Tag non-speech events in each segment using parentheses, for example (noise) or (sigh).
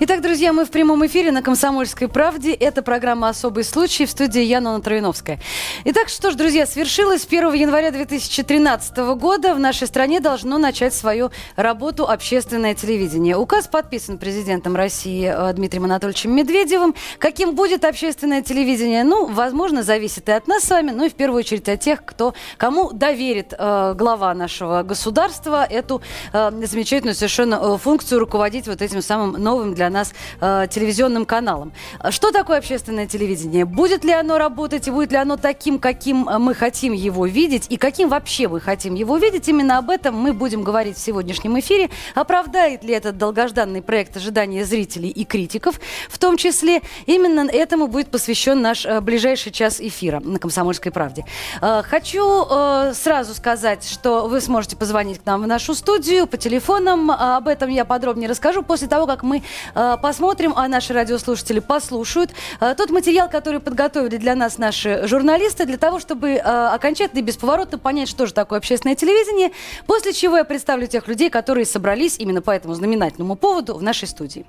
Итак, друзья, мы в прямом эфире на «Комсомольской правде». Это программа «Особый случай» в студии Яна Троиновская. Итак, что ж, друзья, свершилось 1 января 2013 года. В нашей стране должно начать свою работу общественное телевидение. Указ подписан президентом России э, Дмитрием Анатольевичем Медведевым. Каким будет общественное телевидение? Ну, возможно, зависит и от нас с вами, но и в первую очередь от тех, кто, кому доверит э, глава нашего государства эту э, замечательную совершенно э, функцию руководить вот этим самым новым для для нас э, телевизионным каналом. Что такое общественное телевидение? Будет ли оно работать и будет ли оно таким, каким э, мы хотим его видеть и каким вообще мы хотим его видеть? Именно об этом мы будем говорить в сегодняшнем эфире. Оправдает ли этот долгожданный проект ожидания зрителей и критиков? В том числе именно этому будет посвящен наш э, ближайший час эфира на «Комсомольской правде». Э, хочу э, сразу сказать, что вы сможете позвонить к нам в нашу студию по телефонам. Об этом я подробнее расскажу после того, как мы Э, посмотрим, а наши радиослушатели послушают э, тот материал, который подготовили для нас наши журналисты, для того, чтобы э, окончательно и бесповоротно понять, что же такое общественное телевидение, после чего я представлю тех людей, которые собрались именно по этому знаменательному поводу в нашей студии.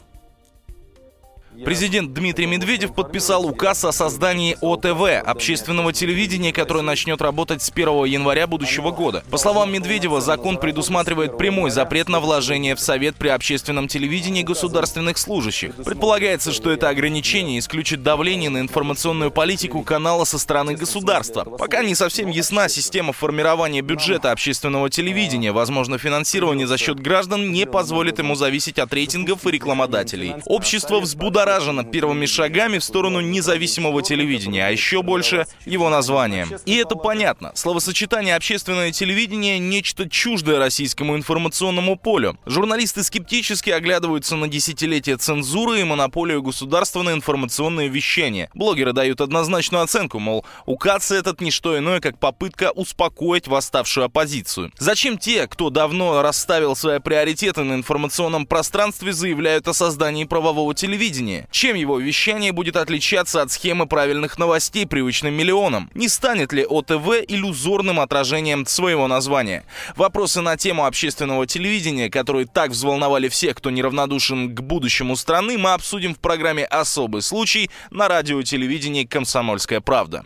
Президент Дмитрий Медведев подписал указ о создании ОТВ, общественного телевидения, которое начнет работать с 1 января будущего года. По словам Медведева, закон предусматривает прямой запрет на вложение в Совет при общественном телевидении государственных служащих. Предполагается, что это ограничение исключит давление на информационную политику канала со стороны государства. Пока не совсем ясна система формирования бюджета общественного телевидения. Возможно, финансирование за счет граждан не позволит ему зависеть от рейтингов и рекламодателей. Общество взбудоражено взбудоражена первыми шагами в сторону независимого телевидения, а еще больше его названием. И это понятно. Словосочетание «общественное телевидение» — нечто чуждое российскому информационному полю. Журналисты скептически оглядываются на десятилетия цензуры и монополию государства на информационное вещание. Блогеры дают однозначную оценку, мол, указ этот не что иное, как попытка успокоить восставшую оппозицию. Зачем те, кто давно расставил свои приоритеты на информационном пространстве, заявляют о создании правового телевидения? Вещание. Чем его вещание будет отличаться от схемы правильных новостей привычным миллионам? Не станет ли ОТВ иллюзорным отражением своего названия? Вопросы на тему общественного телевидения, которые так взволновали всех, кто неравнодушен к будущему страны, мы обсудим в программе «Особый случай» на радио и телевидении «Комсомольская правда».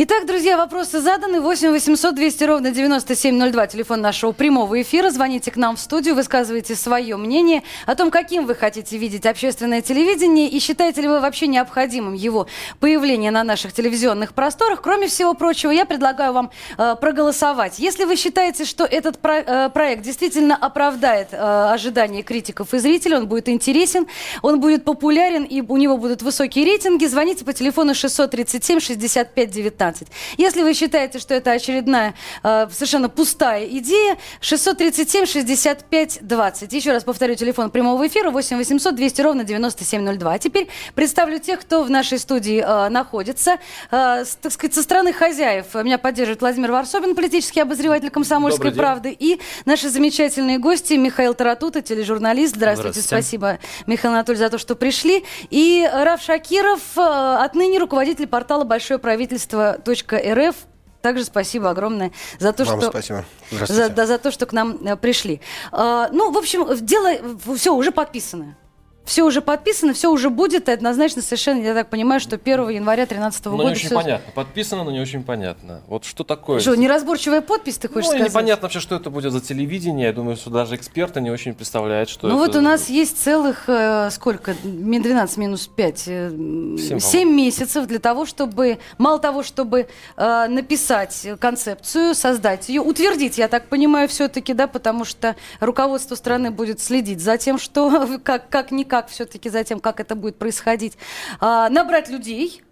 Итак, друзья, вопросы заданы. 8 800 200 ровно 9702, телефон нашего прямого эфира. Звоните к нам в студию, высказывайте свое мнение о том, каким вы хотите видеть общественное телевидение и считаете ли вы вообще необходимым его появление на наших телевизионных просторах. Кроме всего прочего, я предлагаю вам э, проголосовать. Если вы считаете, что этот про, э, проект действительно оправдает э, ожидания критиков и зрителей, он будет интересен, он будет популярен и у него будут высокие рейтинги, звоните по телефону 637 65 19. 15. Если вы считаете, что это очередная э, совершенно пустая идея, 637 65 20. Еще раз повторю телефон прямого эфира 8 800 200 ровно 9702. А теперь представлю тех, кто в нашей студии э, находится. Э, с, так сказать, со стороны хозяев меня поддерживает Владимир Варсобин, политический обозреватель «Комсомольской правды», и наши замечательные гости Михаил Таратута, тележурналист. Здравствуйте, Здравствуйте. спасибо, Михаил Анатольевич, за то, что пришли. И Раф Шакиров, э, отныне руководитель портала «Большое правительство рф. Также спасибо огромное за то, Вам что спасибо. За, да, за то, что к нам э, пришли. А, ну, в общем, дело все уже подписано все уже подписано, все уже будет, и однозначно совершенно, я так понимаю, что 1 января 2013 года... Но не очень все... понятно. Подписано, но не очень понятно. Вот что такое? Что, неразборчивая подпись, ты хочешь ну, сказать? непонятно вообще, что это будет за телевидение. Я думаю, что даже эксперты не очень представляют, что Ну это... вот у нас есть целых, э, сколько, 12 минус 5, 7, 7 месяцев для того, чтобы, мало того, чтобы э, написать концепцию, создать ее, утвердить, я так понимаю, все-таки, да, потому что руководство страны будет следить за тем, что (laughs) как, как как все-таки за тем, как это будет происходить, а, набрать людей,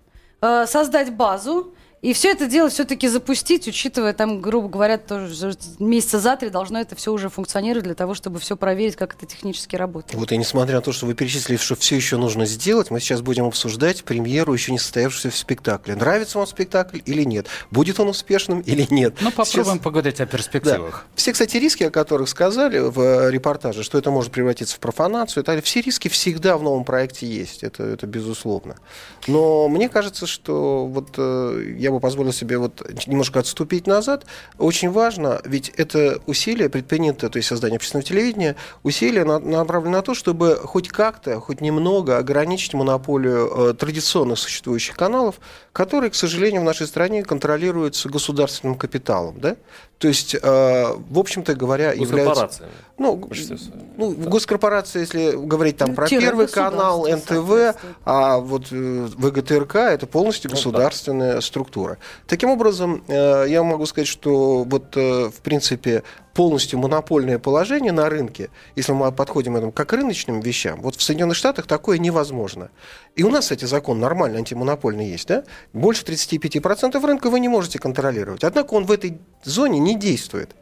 а, создать базу, И все это дело все-таки запустить, учитывая, там, грубо говоря, тоже месяца за три должно это все уже функционировать для того, чтобы все проверить, как это технически работает. Вот и несмотря на то, что вы перечислили, что все еще нужно сделать, мы сейчас будем обсуждать премьеру еще не состоявшегося спектакля. Нравится вам спектакль или нет? Будет он успешным или нет? Ну, попробуем сейчас... поговорить о перспективах. Да. Все, кстати, риски, о которых сказали в э, репортаже, что это может превратиться в профанацию, это, все риски всегда в новом проекте есть, это, это безусловно. Но мне кажется, что вот э, я бы позволил себе вот немножко отступить назад. Очень важно, ведь это усилие предпринято, то есть создание общественного телевидения, усилия направлены на то, чтобы хоть как-то, хоть немного ограничить монополию э, традиционных существующих каналов, которые, к сожалению, в нашей стране контролируются государственным капиталом. Да? То есть, э, в общем-то говоря, являются... Ну, ну да. госкорпорация, если говорить там ну, про Первый канал, НТВ, а вот э, ВГТРК это полностью ну государственная ну, да. структура. Таким образом, э, я могу сказать, что вот, э, в принципе, полностью монопольное положение на рынке, если мы подходим этому как к рыночным вещам, вот в Соединенных Штатах такое невозможно. И у нас, кстати, закон нормальный, антимонопольный есть, да? Больше 35% рынка вы не можете контролировать. Однако он в этой зоне не действует.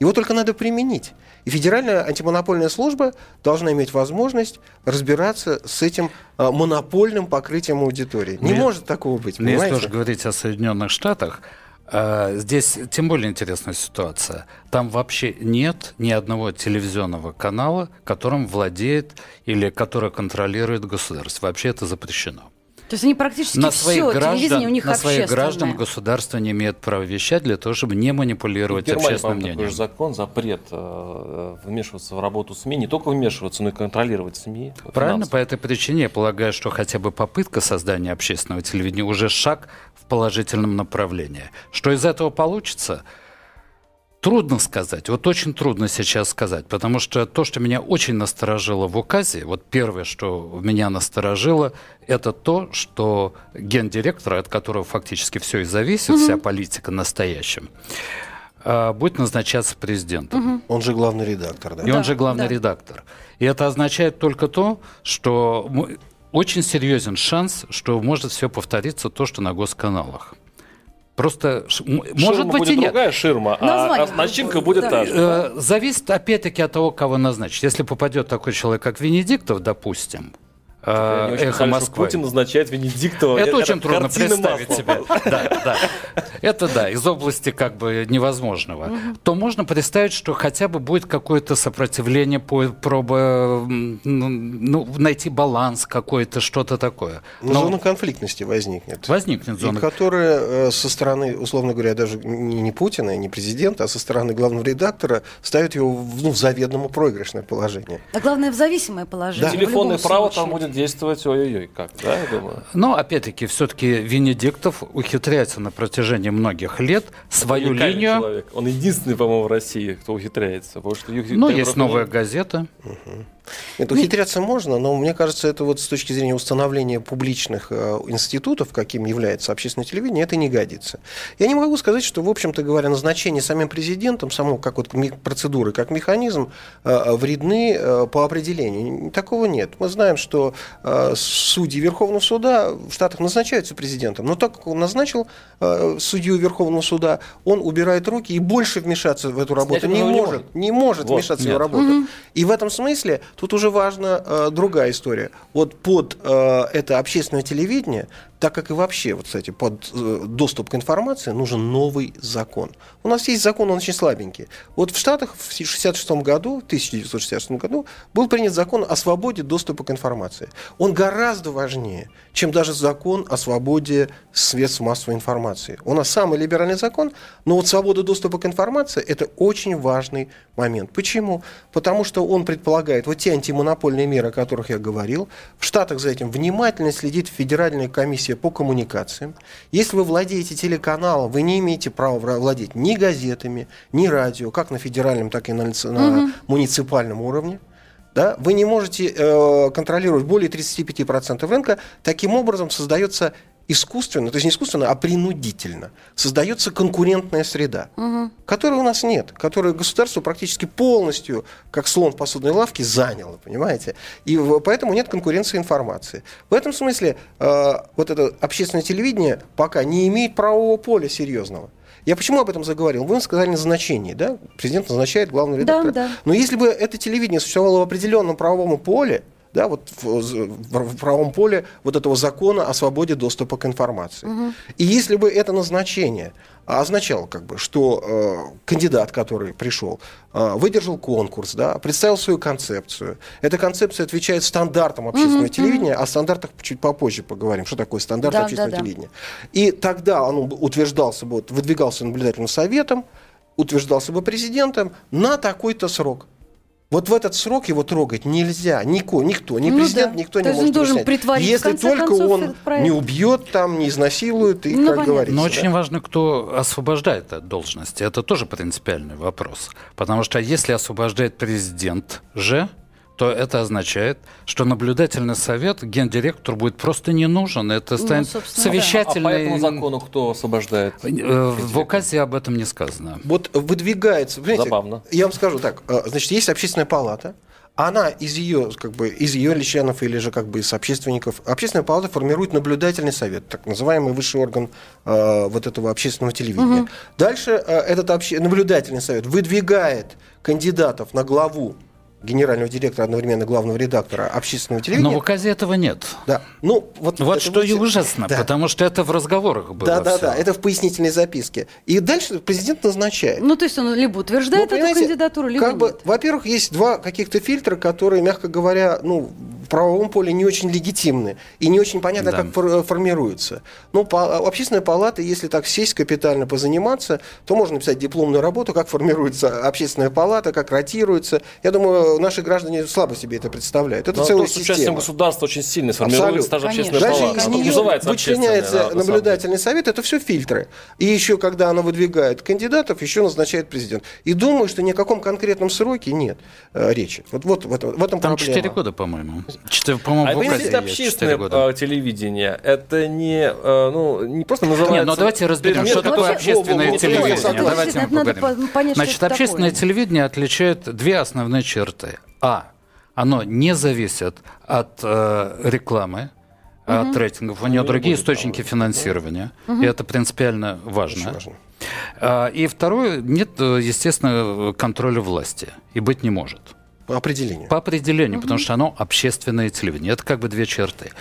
Его только надо применить. И Федеральная антимонопольная служба должна иметь возможность разбираться с этим а, монопольным покрытием аудитории. Не Мне, может такого быть. Мне если тоже говорить о Соединенных Штатах, здесь тем более интересная ситуация. Там вообще нет ни одного телевизионного канала, которым владеет или который контролирует государство. Вообще это запрещено. То есть они практически на своих все, граждан, у них На своих граждан государство не имеет права вещать для того, чтобы не манипулировать общественным мнением. Такой же закон, запрет э, вмешиваться в работу СМИ, не только вмешиваться, но и контролировать СМИ. Правильно, по этой причине я полагаю, что хотя бы попытка создания общественного телевидения уже шаг в положительном направлении. Что из этого получится – Трудно сказать, вот очень трудно сейчас сказать, потому что то, что меня очень насторожило в указе, вот первое, что меня насторожило, это то, что гендиректор, от которого фактически все и зависит, угу. вся политика настоящим, а, будет назначаться президентом. Угу. Он же главный редактор, да? И да, он же главный да. редактор. И это означает только то, что очень серьезен шанс, что может все повториться то, что на госканалах. Просто ширма может быть будет и нет. другая ширма, а, а начинка будет да. та же. Э, зависит опять-таки от того, кого назначить. Если попадет такой человек, как Венедиктов, допустим, э, эхо Москвы. Путин назначает Венедиктова. Это, это очень трудно представить маслом. себе. (laughs) Да, да. Это да, из области как бы невозможного. То можно представить, что хотя бы будет какое-то сопротивление, проба ну, найти баланс какой-то, что-то такое. Но, Но зона конфликтности возникнет. Возникнет зона. И которая э, со стороны, условно говоря, даже не Путина, не президента, а со стороны главного редактора ставит его ну, в заведомо проигрышное положение. А главное, в зависимое положение. Да. Телефонное право там будет действовать ой-ой-ой, как, да, я думаю. Но, опять-таки, все-таки Венедиктов ухитряется на протяжении многих лет свою линию... Человек. Он единственный, по-моему, в России, кто ухитряется. Потому что ну, есть новая газета. Угу. Это ухитряться можно, но мне кажется, это вот с точки зрения установления публичных э, институтов, каким является общественное телевидение, это не годится. Я не могу сказать, что, в общем-то говоря, назначение самим президентом, само как вот процедуры, как механизм, э, вредны э, по определению. Такого нет. Мы знаем, что судьи Верховного суда в Штатах назначаются президентом, но так как он назначил судью Верховного суда, он убирает руки и больше вмешаться в эту работу не может. Не может вот, вмешаться нет. в его работу. Угу. И в этом смысле Тут уже важна э, другая история. Вот под э, это общественное телевидение так как и вообще, вот, кстати, под э, доступ к информации нужен новый закон. У нас есть закон, он очень слабенький. Вот в Штатах в 1966 году, 1966 году был принят закон о свободе доступа к информации. Он гораздо важнее, чем даже закон о свободе средств массовой информации. У нас самый либеральный закон, но вот свобода доступа к информации – это очень важный момент. Почему? Потому что он предполагает вот те антимонопольные меры, о которых я говорил. В Штатах за этим внимательно следит Федеральная комиссия комиссия по коммуникациям. Если вы владеете телеканалом, вы не имеете права владеть ни газетами, ни радио, как на федеральном, так и на, на угу. муниципальном уровне. Да? Вы не можете э, контролировать более 35% рынка. Таким образом создается искусственно, то есть не искусственно, а принудительно создается конкурентная среда, которой у нас нет, которую государство практически полностью, как слон в посудной лавке, заняло, понимаете? И поэтому нет конкуренции информации. В этом смысле э, вот это общественное телевидение пока не имеет правового поля серьезного. Я почему об этом заговорил? Вы сказали назначение, да? Президент назначает главного Да, редактора. да. Но если бы это телевидение существовало в определенном правовом поле, да, вот в, в- в правом поле вот этого закона о свободе доступа к информации. И если бы это назначение означало, как бы, что э, кандидат, который пришел, э, выдержал конкурс, да, представил свою концепцию. Эта концепция отвечает стандартам общественного телевидения, о стандартах чуть попозже поговорим, что такое стандарт Да, общественного да, да. телевидения. И тогда он утверждался бы, выдвигался наблюдательным советом, утверждался бы президентом на такой-то срок. Вот в этот срок его трогать нельзя. Нико, никто, ни Ну президент, да. никто То не есть он может должен притворить, Если только концов, он не убьет, там, не изнасилует, и, Ну, как понятно. говорится. Но да. очень важно, кто освобождает от должности. Это тоже принципиальный вопрос. Потому что если освобождает президент же, то это означает, что наблюдательный совет гендиректору будет просто не нужен. Это станет Ну, собственно, да. А по совещательный... этому закону кто освобождает? Э, В указе об этом не сказано. Вот выдвигается, Забавно. я вам скажу так, э, значит, есть общественная палата, она из ее, как бы, из ее ли членов или же как бы из общественников, общественная палата формирует наблюдательный совет, так называемый высший орган э, вот этого общественного телевидения. Дальше э, этот обще- наблюдательный совет выдвигает кандидатов на главу генерального директора, одновременно главного редактора общественного телевидения. Но в указе этого нет. Да. Ну, вот, Вот это что и вы- ужасно, Да. потому что это в разговорах было Да, да, всё. да, это в пояснительной записке. И дальше президент назначает. Ну, то есть он либо утверждает Ну, эту кандидатуру, либо как бы, нет. во-первых, есть два каких-то фильтра, которые, мягко говоря, ну, в правовом поле не очень легитимны и не очень понятно, Да. как фор- формируются. Ну, по, общественная палата, если так сесть капитально позаниматься, то можно написать дипломную работу, как формируется общественная палата, как ротируется. Я думаю, наши граждане слабо себе это представляют. Это Но целая то, с участием система. государства очень сильно сформируется даже Конечно. общественная Дальше палата. из нее называется вычленяется да, наблюдательный совет, это все фильтры. И еще, когда она выдвигает кандидатов, еще назначает президент. И думаю, что ни о каком конкретном сроке нет э, речи. Вот, вот в этом, в этом Там проблема. 4 года, по-моему. Четыре, по-моему, А в 4 общественное года. э, телевидение, это не, э, ну, не просто называется... Не, ну давайте разберем, что Ну, такое общественное телевидение. согласен. Давайте мы Надо поговорим. по- понять, что Значит, общественное телевидение отличает две основные черты. А. Оно не зависит от э, рекламы, от рейтингов. У нее другие источники финансирования. И это принципиально важно. Очень важно. А, И второе, нет, э, естественно, контроля власти. И быть не может. По определению. По определению, потому что оно общественное телевидение. Это как бы две черты.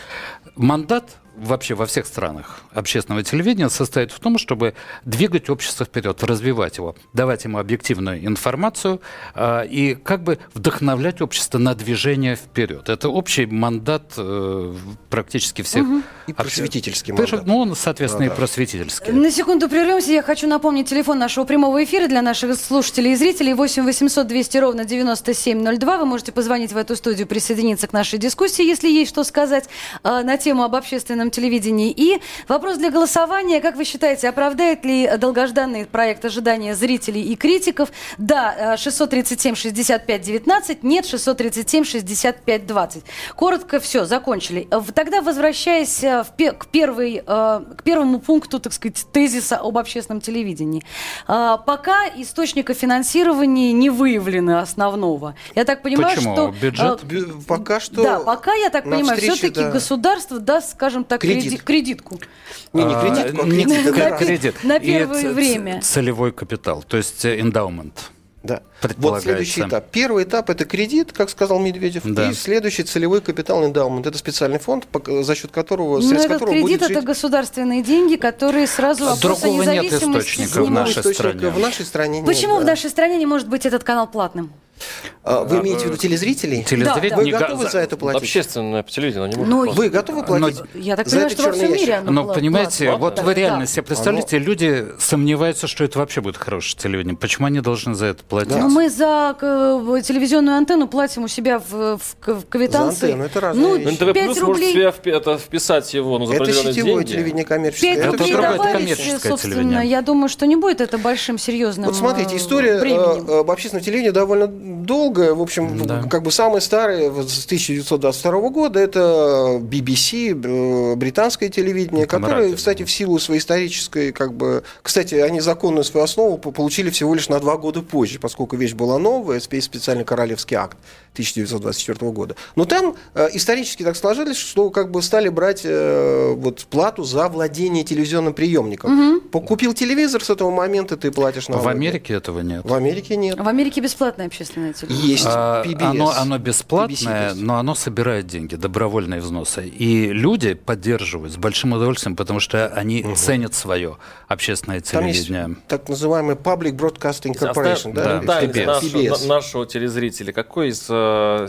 Мандат вообще во всех странах общественного телевидения состоит в том, чтобы двигать общество вперед, развивать его, давать ему объективную информацию а, и как бы вдохновлять общество на движение вперед. Это общий мандат э, практически всех. И обще- просветительский Прежде- мандат. Ну, он, соответственно, Да-да. и просветительский. На секунду прервемся. Я хочу напомнить телефон нашего прямого эфира для наших слушателей и зрителей. 8 800 200 ровно 9702. Вы можете позвонить в эту студию, присоединиться к нашей дискуссии, если есть что сказать э, на тему об общественном телевидении. И вопрос для голосования. Как вы считаете, оправдает ли долгожданный проект ожидания зрителей и критиков? Да, э, 637-65-19. Нет, 637-65-20. Коротко все, закончили. Э, Тогда, возвращаясь э, в пе- к, первой, э, к первому пункту, так сказать, тезиса об общественном телевидении. Э, Пока источника финансирования не выявлено основного. Я так понимаю, Почему? что... Бюджет? э, Пока что... Да, пока, я так понимаю, встрече, все-таки да. государство даст, скажем так, Кредит. креди- кредитку. Не, не А, кредитку, а не кредит. На кредит. на первое время. Целевой капитал, то есть э, эндаумент. Да. Вот следующий этап. Первый этап это кредит, как сказал Медведев, Да. и следующий целевой капитал эндаумент. Это специальный фонд, за счет которого, Но средств этот которого кредит будет это жить государственные деньги, которые сразу вопрос Другого нет источника в нашей стране. В нашей стране нет, Почему в да. нашей стране не может быть этот канал платным? А, Вы имеете в виду телезрителей? Телезритель Вы не готовы за это платить? Общественное телевидение, оно не может Ну, просто- Вы готовы платить? Я так за понимаю, что во черный всем мире оно Но было понимаете, платное. вот Да, вы реально да. себе представляете, люди сомневаются, что это вообще будет хорошее телевидение. Почему они должны за это платить? Ну, мы за э, телевизионную антенну платим у себя в, в, в квитанции. антенну, это разные Ну, вещи. НТВ 5 Плюс рублей. может себя это вписать его ну, за Это определенные сетевое деньги. телевидение коммерческое. 5 Это рублей другое, это коммерческое собственно, телевидение. я думаю, что не будет это большим серьезным Вот смотрите, э, история э, об общественном телевидении довольно долго. В общем, Да. как бы самые старые с 1922 года это BBC, э, британское телевидение, которое, кстати, в силу своей исторической, как бы, кстати, они законную свою основу по- получили всего лишь на два года позже, поскольку вещь была новая, спе- специальный королевский акт 1924 года. Но там э, исторически так сложилось, что как бы стали брать э, вот плату за владение телевизионным приемником. Купил телевизор, с этого момента ты платишь налоги. В Америке этого нет. В Америке нет. В Америке бесплатная общественная телевидение. Есть А, PBS. Оно, оно бесплатное, но оно собирает деньги, добровольные взносы. И люди поддерживают с большим удовольствием, потому что они ценят свое общественное Там есть телевидение. так называемый Public Broadcasting Corporation, да? да, Оставим PBS. нашего- PBS. на- нашего телезрителя. Какой из э,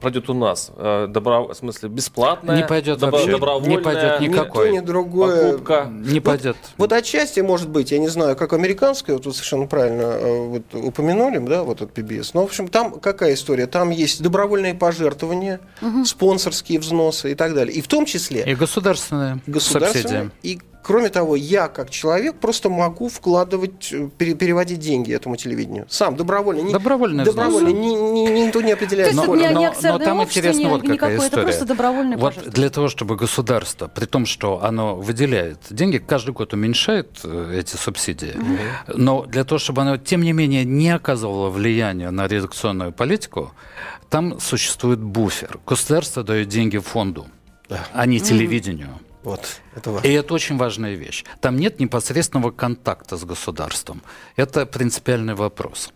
пройдет у нас? Э, добро- в смысле, бесплатное? Не пойдет добро- вообще. добровольное, Не пойдет Ни никакой. то, ни другое. Покупка. Не пойдет. Вот отчасти, может быть, я не знаю, как американское, вот вы совершенно правильно э, вот, упомянули, да, вот от PBS. Но, в общем, там какая история? Там есть добровольные пожертвования, спонсорские взносы и так далее. И в том числе И государственные государственные. субсидии. И кроме того, я как человек просто могу вкладывать, э, пере- переводить деньги этому телевидению. Сам, добровольно. Не, Добровольные добровольно. взносы. Ни- ни- никто не определяет. То есть это сколько. не- но, акционерное но там интересно ни- вот какая никакое, это история. просто добровольное вот для того, чтобы государство, при том, что оно выделяет деньги, каждый год уменьшает э, эти субсидии, но для того, чтобы оно, тем не менее, не оказывало влияния на редакционную политику, там существует буфер. Государство дает деньги фонду, а не телевидению. Вот, это важно. И это очень важная вещь. Там нет непосредственного контакта с государством. Это принципиальный вопрос.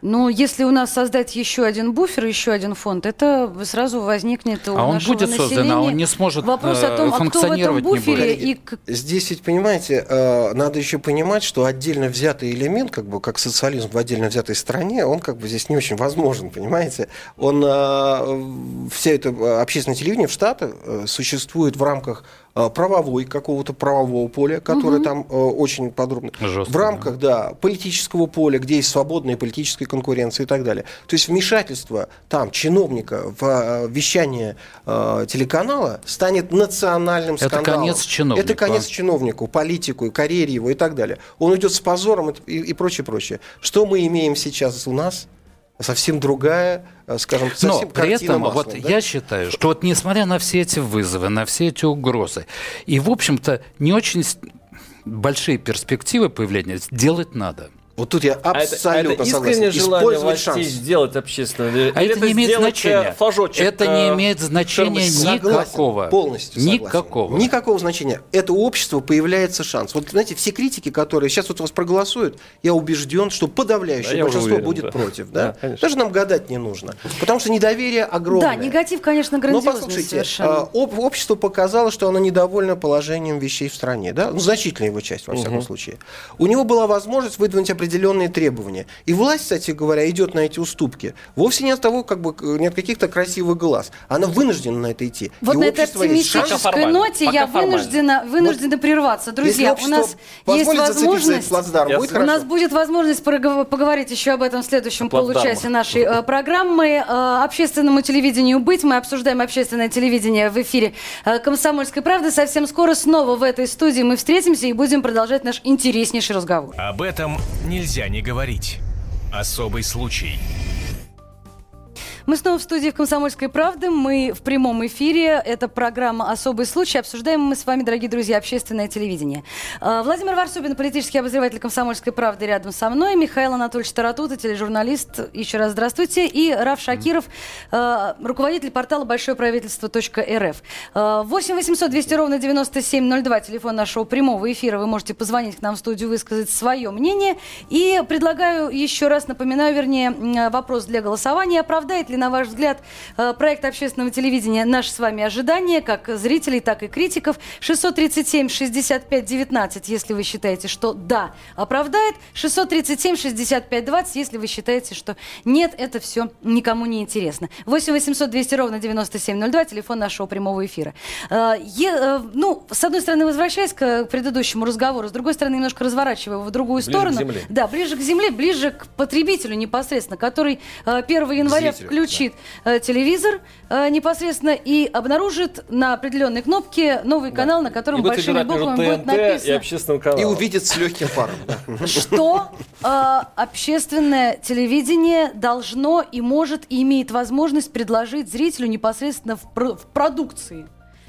Но если у нас создать еще один буфер, еще один фонд, это сразу возникнет у А он нашего будет создан, а он не сможет, вопрос о э, том, а кто в этом функционировать не буфере будет. и Здесь ведь, понимаете, э, надо еще понимать, что отдельно взятый элемент, как бы как социализм в отдельно взятой стране, он как бы здесь не очень возможен, понимаете? Он, э, вся эта э, общественное телевидение в Штатах существует в рамках правовой какого-то правового поля, которое там э, очень подробно. Жестко, в рамках, да, политического поля, где есть свободная политическая конкуренция и так далее. То есть вмешательство там чиновника в э, вещание э, телеканала станет национальным Это скандалом. конец чиновнику. Это конец чиновнику, политику, карьере его и так далее. Он идет с позором и, и прочее, прочее. Что мы имеем сейчас у нас? Совсем другая, э, скажем, Но совсем при картина этом маслом, вот да? я считаю, что вот несмотря на все эти вызовы, на все эти угрозы, и, в общем-то, не очень большие перспективы появления делать надо. Вот тут я А это, а абсолютно это согласен. Использовать властей шанс. сделать общественное? А Или это не имеет э, значения. флажочек, это не э, имеет значения Согласен, никакого. Полностью согласен. Никакого. Никакого значения. Это общество появляется шанс. Вот знаете, все критики, которые сейчас вот вас проголосуют, я убежден, что подавляющее Да, большинство уверен, будет да. против. Да? Да, конечно. Даже нам гадать не нужно. Потому что недоверие огромное. Да, негатив, конечно, Но грандиозный Ну, послушайте, совершенно. а, об- общество показало, что оно недовольно положением вещей в стране, да? Ну, значительная его часть, во всяком случае. У него была возможность выдвинуть определенные требования. И власть, кстати говоря, идет на эти уступки. Вовсе не от того, как бы, к- не от каких-то красивых глаз. Она вынуждена на это идти. Вот И на этой оптимистической ноте Пока я формально. вынуждена, вынуждена прерваться. Друзья, Если у нас есть возможность... плацдарм, будет У нас будет возможность поговорить еще об этом в следующем получасе нашей э, программы. Э, общественному телевидению быть. Мы обсуждаем общественное телевидение в эфире э, «Комсомольской правды». Совсем скоро снова в этой студии мы встретимся и будем продолжать наш интереснейший разговор. Об этом нельзя не говорить. Особый случай. Мы снова в студии в «Комсомольской правды». Мы в прямом эфире. Это программа «Особый случай». Обсуждаем мы с вами, дорогие друзья, общественное телевидение. Э, Владимир Варсобин, политический обозреватель «Комсомольской правды» рядом со мной. Михаил Анатольевич Таратута, тележурналист. Еще раз здравствуйте. И Раф Шакиров, э, руководитель портала большое правительство.рф. 8 800 200 ровно 9702, телефон нашего прямого эфира. Вы можете позвонить к нам в студию, высказать свое мнение. И предлагаю еще раз, напоминаю, вернее, вопрос для голосования. Оправдает ли, на ваш взгляд, э, проект общественного телевидения наши с вами ожидания, как зрителей, так и критиков? 637 65 19, если вы считаете, что да, оправдает. 637 65 20, если вы считаете, что нет, это все никому не интересно. 8 800 200 ровно 9702, телефон нашего прямого эфира. Э, е- э, ну, с одной стороны, возвращаясь к предыдущему разговору, с другой стороны, немножко разворачивая его в другую Ближе сторону. к земле. Да, ближе к земле, ближе к потребителю непосредственно, который э, 1 января Зрителю. Включит э, телевизор э, непосредственно и обнаружит на определенной кнопке новый канал, на котором будет большими выбирать между буквами будет ТНТ и написано, общественным каналом. И увидит с легким паром. что э, общественное телевидение должно и может и имеет возможность предложить зрителю непосредственно в, про- в продукции.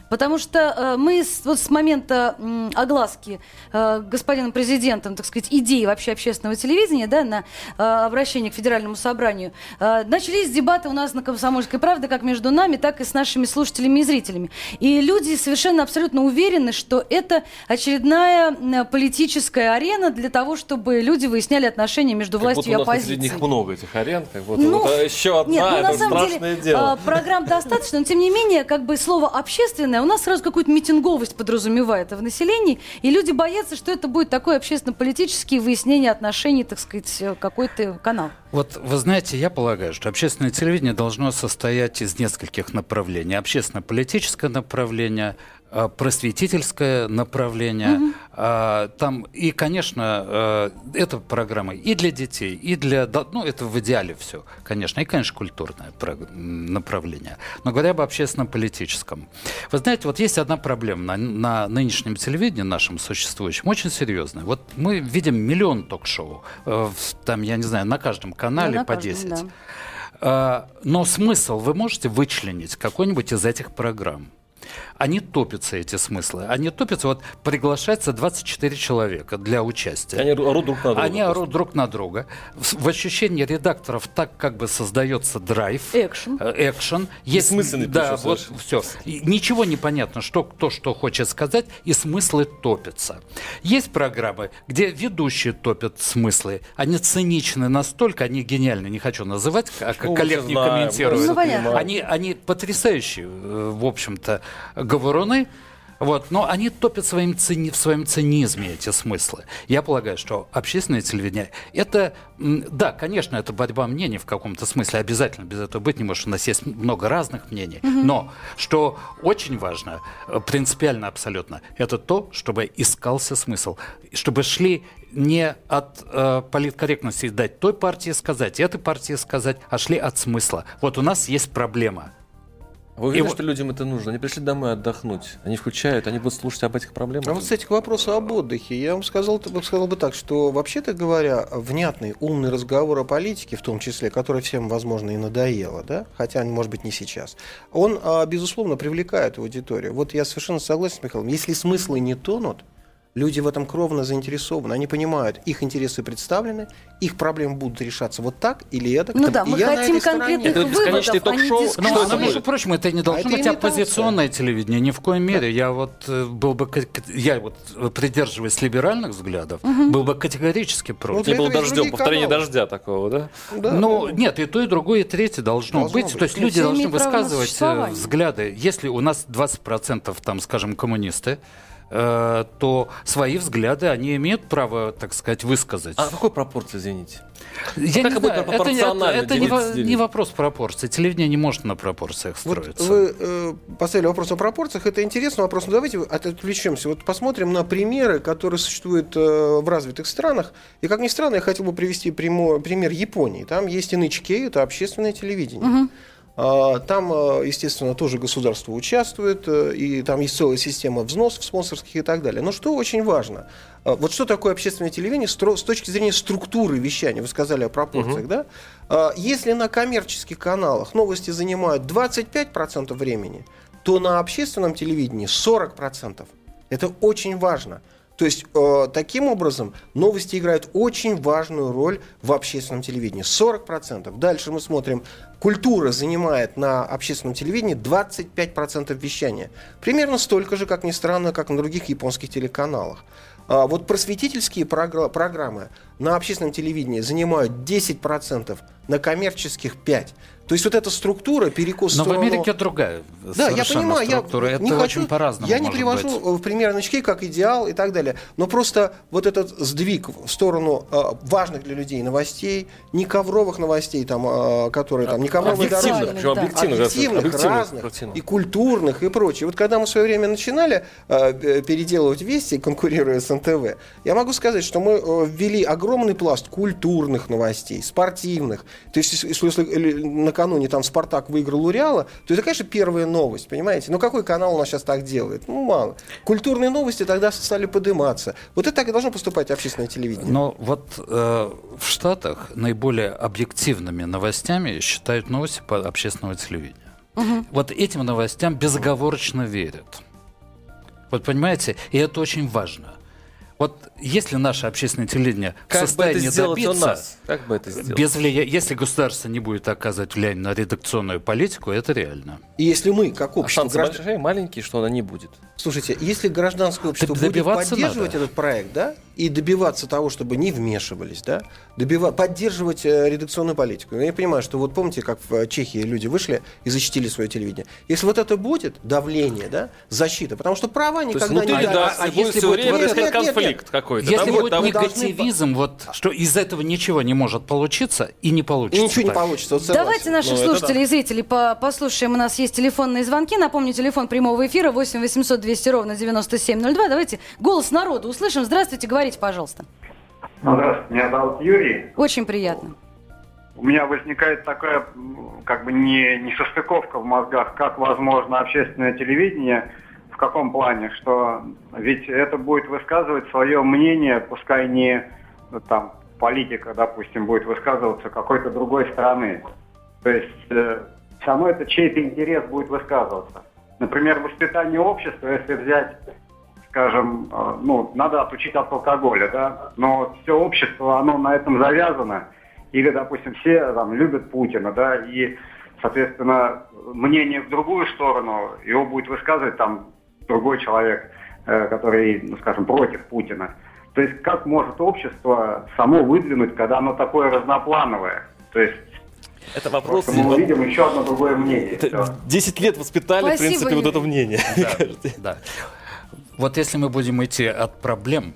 Потому что э, мы с, вот с момента м, огласки э, господином президентом, так сказать, идеи вообще общественного телевидения, да, на э, обращение к федеральному собранию, э, начались дебаты у нас на «Комсомольской правде» как между нами, так и с нашими слушателями и зрителями. И люди совершенно абсолютно уверены, что это очередная политическая арена для того, чтобы люди выясняли отношения между Как властью и будто на оппозицией. телевидении много этих арен, как будто Ну, вот, еще одна, Нет, ну, это на самом страшное деле, дело. а, программ достаточно, но тем не менее, как бы слово общественное, у нас сразу какую-то митинговость подразумевает в населении, и люди боятся, что это будет такой общественно-политический выяснение отношений, так сказать, э, какой-то канал. Вот вы знаете, я полагаю, что общественное телевидение должно состоять из нескольких направлений. Общественно-политическое направление, просветительское направление. а, Там и, конечно, э, это программа и для детей, и для... Ну, это в идеале все, конечно. И, конечно, культурное направление. Но говоря об общественно-политическом. Вы знаете, вот есть одна проблема на, на нынешнем телевидении, нашем существующем, очень серьезная. Вот мы видим миллион ток-шоу. э, Там, я не знаю, на каждом канале на по каждом, 10. да. А, Но смысл вы можете вычленить какой-нибудь из этих программ? Они топятся, эти смыслы. Они топятся, вот приглашается 24 человека для участия. Они орут друг на друга. Они орут друг на друга. В, в ощущении редакторов так как бы создается драйв. Экшен. э, Экшен. Есть, Бессмысленный Да, вот все. Ничего не понятно, что кто что хочет сказать, и смыслы топятся. Есть программы, где ведущие топят смыслы. Они циничны настолько, они гениальны, не хочу называть, а Ну, коллег не знаем, комментирую. Ну, понятно. Они, они потрясающие, э, в общем-то, говоруны. Вот, но они топят своим цини- в своем цинизме эти смыслы. Я полагаю, что общественное телевидение это, да, конечно, это борьба мнений в каком-то смысле. Обязательно без этого быть не может. У нас есть много разных мнений. Но что очень важно, э, принципиально абсолютно, это то, чтобы искался смысл. Чтобы шли не от э, политкорректности дать той партии сказать, этой партии сказать, а шли от смысла. Вот у нас есть проблема. Вы уверены, И что людям это нужно? Они пришли домой отдохнуть. Они включают, они будут слушать об этих проблемах. А вот, кстати, к вопросу об отдыхе. Я вам сказал, бы- сказал бы так, что, вообще-то говоря, внятный, умный разговор о политике, в том числе, который всем, возможно, и надоело, да, хотя, может быть, не сейчас, он, а, безусловно, привлекает аудиторию. Вот я совершенно согласен с Михаилом. Если смыслы не тонут, Люди в этом кровно заинтересованы, они понимают, их интересы представлены, их проблемы будут решаться вот так или это. Ну да, мы я на хотим конкретных Это бесконечный выводов, а не. Ну, а между прочим, это не должно это быть оппозиционное телевидение, ни в коем мере. Я вот э, был бы, я вот э, придерживаясь либеральных взглядов, был бы категорически против. Ну, есть дождем, повторение каналы. дождя такого, да? Да, Ну, да. нет, и то, и другое, и третье должно, Должно быть. быть. То есть люди должны высказывать э, взгляды. Если у нас 20%, там, скажем, коммунисты, э, то свои взгляды они имеют право, так сказать, высказать. А в какой пропорции, извините? Я не знаю, это, пропорционально это- это не, не вопрос пропорций. Телевидение не может на пропорциях Вот строиться. вы э, поставили вопрос о пропорциях. Это интересный вопрос. Но давайте от- отвлечемся. Вот посмотрим на примеры, которые существуют э, в развитых странах. И, как ни странно, я хотел бы привести прямо- пример Японии. Там есть NHK, это общественное телевидение. А, Там, э, естественно, тоже государство участвует, э, и там есть целая система взносов спонсорских и так далее. Но что очень важно, э, вот что такое общественное телевидение с точки зрения структуры вещания, вы сказали о пропорциях, да? А, Если на коммерческих каналах новости занимают 25% времени, то на общественном телевидении 40%. Это очень важно. То есть, э, таким образом, новости играют очень важную роль в общественном телевидении. 40%. Дальше мы смотрим, культура занимает на общественном телевидении 25% вещания. Примерно столько же, как ни странно, как на других японских телеканалах. А вот просветительские програ- программы на общественном телевидении занимают 10%, на коммерческих 5%. То есть вот эта структура, перекос в Но в сторону- Америке другая да, я понимаю, я структура. Это не очень хочу, по-разному Я не привожу быть. э, в пример новички как идеал и так далее, но просто вот этот сдвиг в сторону э, важных для людей новостей, не ковровых новостей, там, э, которые там, не ковровые Объективно, дороги, причем да. объективно, объективных, объективно, разных, объективно. и культурных, и прочее. Вот когда мы в свое время начинали э, э, переделывать вести, конкурируя с НТВ, я могу сказать, что мы э, ввели огромный пласт культурных новостей, спортивных. То есть, если на накануне там Спартак выиграл у Реала, то это, конечно, первая новость, понимаете? Но какой канал у нас сейчас так делает? Ну, мало. Культурные новости тогда стали подниматься. Вот это так и должно поступать общественное телевидение. Но вот э, в Штатах наиболее объективными новостями считают новости по общественного телевидения. Вот этим новостям безоговорочно верят. Вот понимаете, и это очень важно. Вот если наше общественное телевидение в Как бы это состоянии сделать у добиться, нас? Как бы это сделать? без влия... если государство не будет оказывать влияние на редакционную политику, это реально. И если мы, как А общество, шансы граждан- большие, маленькие, что она не будет. Слушайте, если гражданское общество будет добиваться поддерживать надо. этот проект, да, и добиваться того, чтобы не вмешивались, да, добива- поддерживать э, редакционную политику. Я понимаю, что вот помните, как в э, Чехии люди вышли и защитили свое телевидение. Если вот это будет давление, да, защита, потому что права То есть никогда не редакции а будет если будет время вот Нет, нет, конфликт какой-то. Если будет там должны негативизм, вот, что из этого ничего не может получиться и не получится. И ничего не так. получится. вот. Давайте наших Ну, это слушателей и зрителей по- послушаем. У нас есть телефонные звонки. Напомню, телефон прямого эфира 8 800 200 ровно 9702. Давайте голос народа услышим. Здравствуйте, говорите, пожалуйста. Ну, Здравствуйте, меня зовут Юрий. Очень приятно. У меня возникает такая, как бы, не, не состыковка в мозгах, как возможно общественное телевидение, в каком плане, что ведь это будет высказывать свое мнение, пускай не ну, там политика, допустим, будет высказываться какой-то другой страны. То есть э, все равно это чей-то интерес будет высказываться. Например, воспитание общества, если взять скажем, э, ну, надо отучить от алкоголя, да, но все общество, оно на этом завязано, или, допустим, все там любят Путина, да, и, соответственно, мнение в другую сторону, его будет высказывать там другой человек, э, который, ну, скажем, против Путина. То есть как может общество само выдвинуть, когда оно такое разноплановое? То есть Это вопрос... просто мы увидим еще одно другое мнение. Это. 10 лет воспитали, в Спасибо, принципе, вот Юрий. это мнение. мне (laughs) кажется. Да. Вот если мы будем идти от проблем,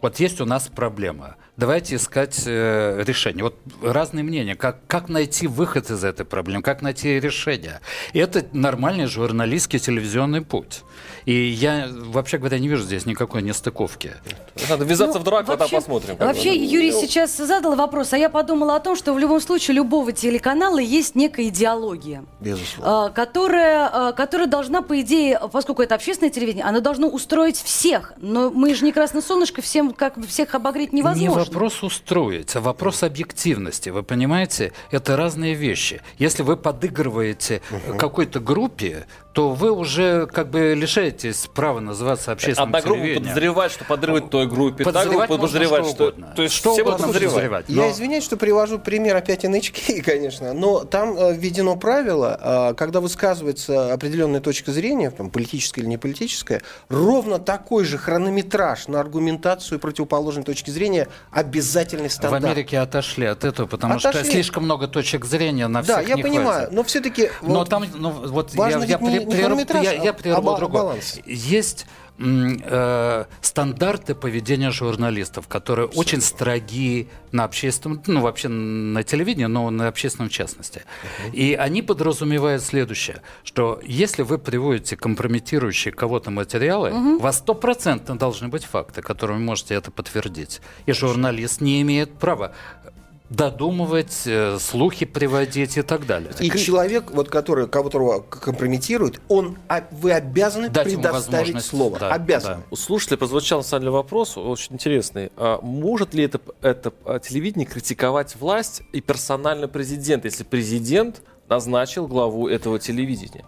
вот есть у нас проблема. Давайте искать э, решение. Вот разные мнения. Как, как найти выход из этой проблемы, как найти решение. И это нормальный журналистский телевизионный путь. И я, вообще говоря, не вижу здесь никакой нестыковки. Надо ввязаться Ну, в драку, а там вообще- посмотрим. как бы. Вообще, Юрий сейчас задал вопрос, а я подумала о том, что в любом случае у любого телеканала есть некая идеология. Безусловно. а, которая, а, которая должна, по идее, поскольку это общественное телевидение, оно должно устроить всех. Но мы же не красное солнышко, всем как бы всех обогреть Не невозможно. Вопрос устроить, а вопрос объективности. Вы понимаете, это разные вещи. Если вы подыгрываете какой-то группе, то вы уже как бы лишаетесь права называться общественным Одна группа телевидением. подозревает, что подрывает той группе, та Подозревать группа можно подозревает, что что... угодно. То есть Что все угодно будут подозревать. подозревать. Я Но- извиняюсь, что привожу пример опять NHK, (laughs) конечно, но там э, введено правило, э, когда высказывается определенная точка зрения, там, политическая или не политическая, ровно такой же хронометраж на аргументацию противоположной точки зрения обязательный В стандарт. Америке отошли от этого, потому что Отошли. слишком много точек зрения на Да, всех я не понимаю, хватит. но все-таки... Но там, ну, вот важно я, я, не- при- не хронометраж, я, я прерву а другое. баланс. Есть э, стандарты поведения журналистов, которые очень строги на общественном, ну вообще на телевидении, но на общественном в частности. И они подразумевают следующее, что если вы приводите компрометирующие кого-то материалы, у вас стопроцентно должны быть факты, которыми вы можете это подтвердить. И журналист не имеет права додумывать, э, слухи приводить и так далее. И человек, вот, который, которого компрометируют, он, а, вы обязаны Дать предоставить слово. да, обязаны. У слушателя прозвучал на самом деле вопрос очень интересный. А может ли это, это а, телевидение критиковать власть и персонально президент, если президент назначил главу этого телевидения?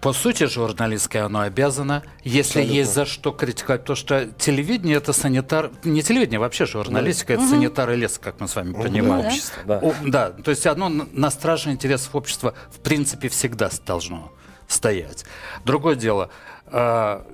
По сути, журналистское оно обязано, если есть за что критиковать. Потому что телевидение это санитар... Не телевидение, вообще журналистика это санитар и лес, как мы с вами понимаем. да. Общество, да. О, да, то есть оно на на страже интересов общества в принципе всегда должно стоять. Другое дело, а,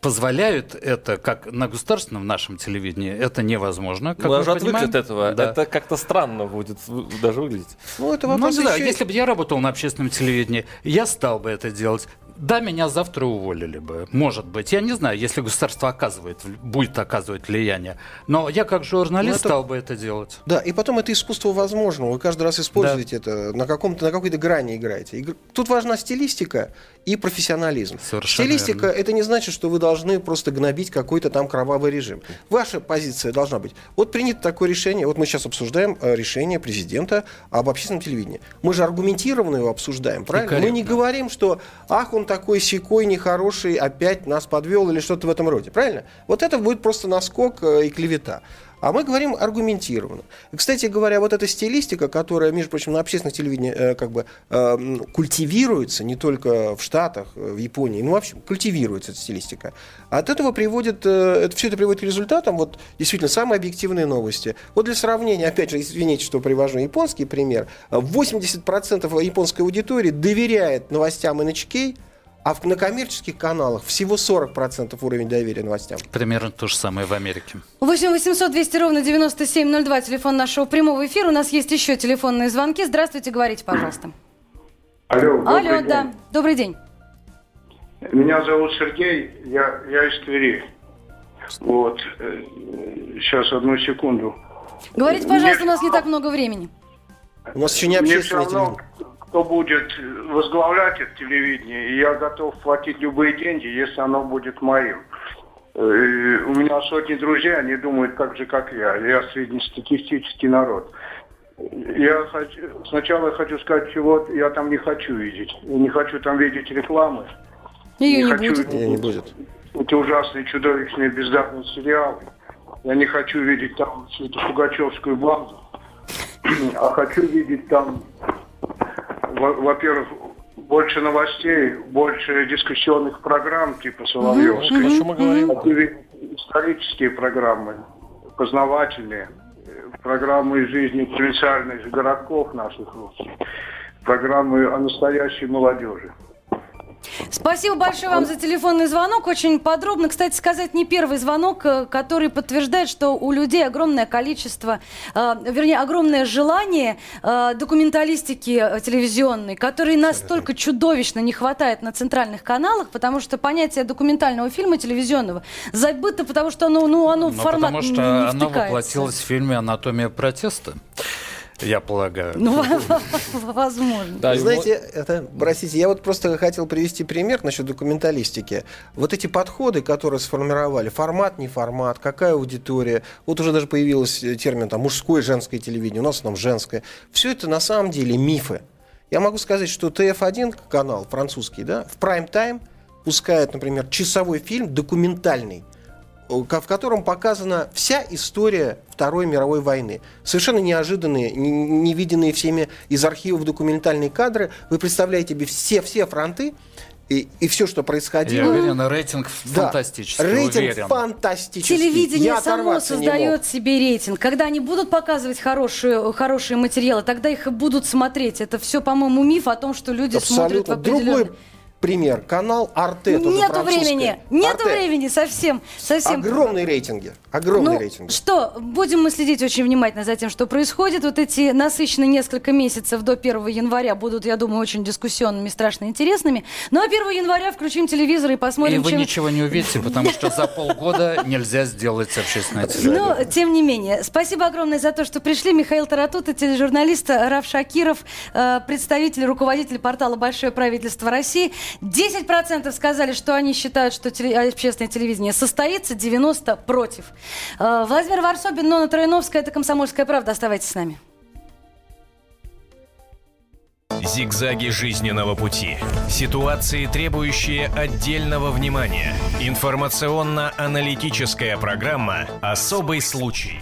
позволяют это, как на государственном нашем телевидении, это невозможно. Как Мы мы уже отвыкли от этого. Да. Это как-то странно будет даже выглядеть. Ну, это Ну, вопрос да, еще если бы я работал на общественном телевидении, я стал бы это делать. Да, меня завтра уволили бы. Может быть. Я не знаю, если государство оказывает, будет оказывать влияние. Но я как журналист Ну, это- стал бы это делать. Да, и потом это искусство возможного. Вы каждый раз используете это, на, каком-то, на какой-то грани играете. Тут важна стилистика и профессионализм. Совершенно Стилистика верно. это не значит, что вы должны просто гнобить какой-то там кровавый режим. Ваша позиция должна быть. Вот принято такое решение. Вот мы сейчас обсуждаем э, решение президента об общественном телевидении. Мы же аргументированно его обсуждаем, правильно? Мы не говорим, что ах, он такой секой, нехороший, опять нас подвел или что-то в этом роде. Правильно? Вот это будет просто наскок э, и клевета. А мы говорим аргументированно. И, кстати говоря, вот эта стилистика, которая, между прочим, на общественном телевидении э, как бы э, м, культивируется не только в Штатах, э, в Японии, ну, в общем, культивируется эта стилистика. От этого приводит, э, это, все это приводит к результатам, вот, действительно, самые объективные новости. Вот для сравнения, опять же, извините, что привожу японский пример, э, 80% японской аудитории доверяет новостям NHK, а в- на коммерческих каналах всего 40% уровень доверия новостям. Примерно то же самое в Америке. 8 800 200 ровно 9702, телефон нашего прямого эфира. У нас есть еще телефонные звонки. Здравствуйте, говорите, пожалуйста. Алло, добрый Алло, день. да. Добрый день. Меня зовут Сергей, я, я из Твери. Вот. Сейчас, одну секунду. Говорите, Мне пожалуйста, у нас не так много времени. У нас еще не равно, телевидение. Кто будет возглавлять это телевидение, и я готов платить любые деньги, если оно будет моим. Э, У меня сотни друзей, они думают так же, как я. Я среднестатистический народ. Я хочу, сначала хочу сказать, чего я там не хочу видеть. Я не хочу там видеть рекламы. Ее не хочу будет. видеть Не, не будет. эти ужасные, чудовищные, бездарные сериалы. Я не хочу видеть там всю эту пугачевскую банду. (clears throat) А хочу видеть там, во-первых, больше новостей, больше дискуссионных программ типа Соловьевской. О чем мы говорим? Исторические программы, познавательные, программы из жизни провинциальных городков наших русских, программы о настоящей молодежи. Спасибо большое вам за телефонный звонок. Очень подробно. Кстати сказать, не первый звонок, э, который подтверждает, что у людей огромное количество, э, вернее, огромное желание э, документалистики э, телевизионной, которой настолько чудовищно не хватает на центральных каналах, потому что понятие документального фильма телевизионного забыто, потому что оно, ну, оно в Ну, формат потому не- что не оно втыкается. воплотилось в фильме «Анатомия протеста», я полагаю. Ну, возможно. Да, Знаете, это, простите, я вот просто хотел привести пример насчет документалистики. Вот эти подходы, которые сформировали, формат, не формат, какая аудитория, вот уже даже появился термин там мужское, женское телевидение, у нас там женское. Все это на самом деле мифы. Я могу сказать, что ТФ-1 канал французский, да, в прайм-тайм пускает, например, часовой фильм документальный, в котором показана вся история Второй мировой войны. Совершенно неожиданные, не- не виденные всеми из архивов документальные кадры. Вы представляете себе все, все фронты и, и все, что Я происходило. уверен, рейтинг Да. фантастический, Рейтинг уверен. фантастический. Телевидение Я само создает себе рейтинг. Когда они будут показывать хорошие, хорошие материалы, тогда их и будут смотреть. Это все, по-моему, миф о том, что люди смотрят в Абсолютно. определенный... Другой пример. Канал Арте. Нету времени, нету Arte. времени совсем, совсем. Огромные рейтинги. Огромные Ну, рейтинги. что, будем мы следить очень внимательно за тем, что происходит. Вот эти насыщенные несколько месяцев до 1 января будут, я думаю, очень дискуссионными, страшно интересными. Ну а 1 января включим телевизор и И посмотрим, вы чем... ничего не увидите, потому что за полгода нельзя сделать общественное (laughs) телевидение. Но, тем не менее, спасибо огромное за то, что пришли. Михаил Таратута, тележурналист, Раф Шакиров, э, представитель, руководитель портала «Большое правительство России». 10% сказали, что они считают, что теле- общественное телевидение состоится, 90% против. Э, Владимир Варсобин, Нона Троиновская, это «Комсомольская правда». Оставайтесь с нами. Зигзаги жизненного пути. Ситуации, требующие отдельного внимания. Информационно-аналитическая программа «Особый случай».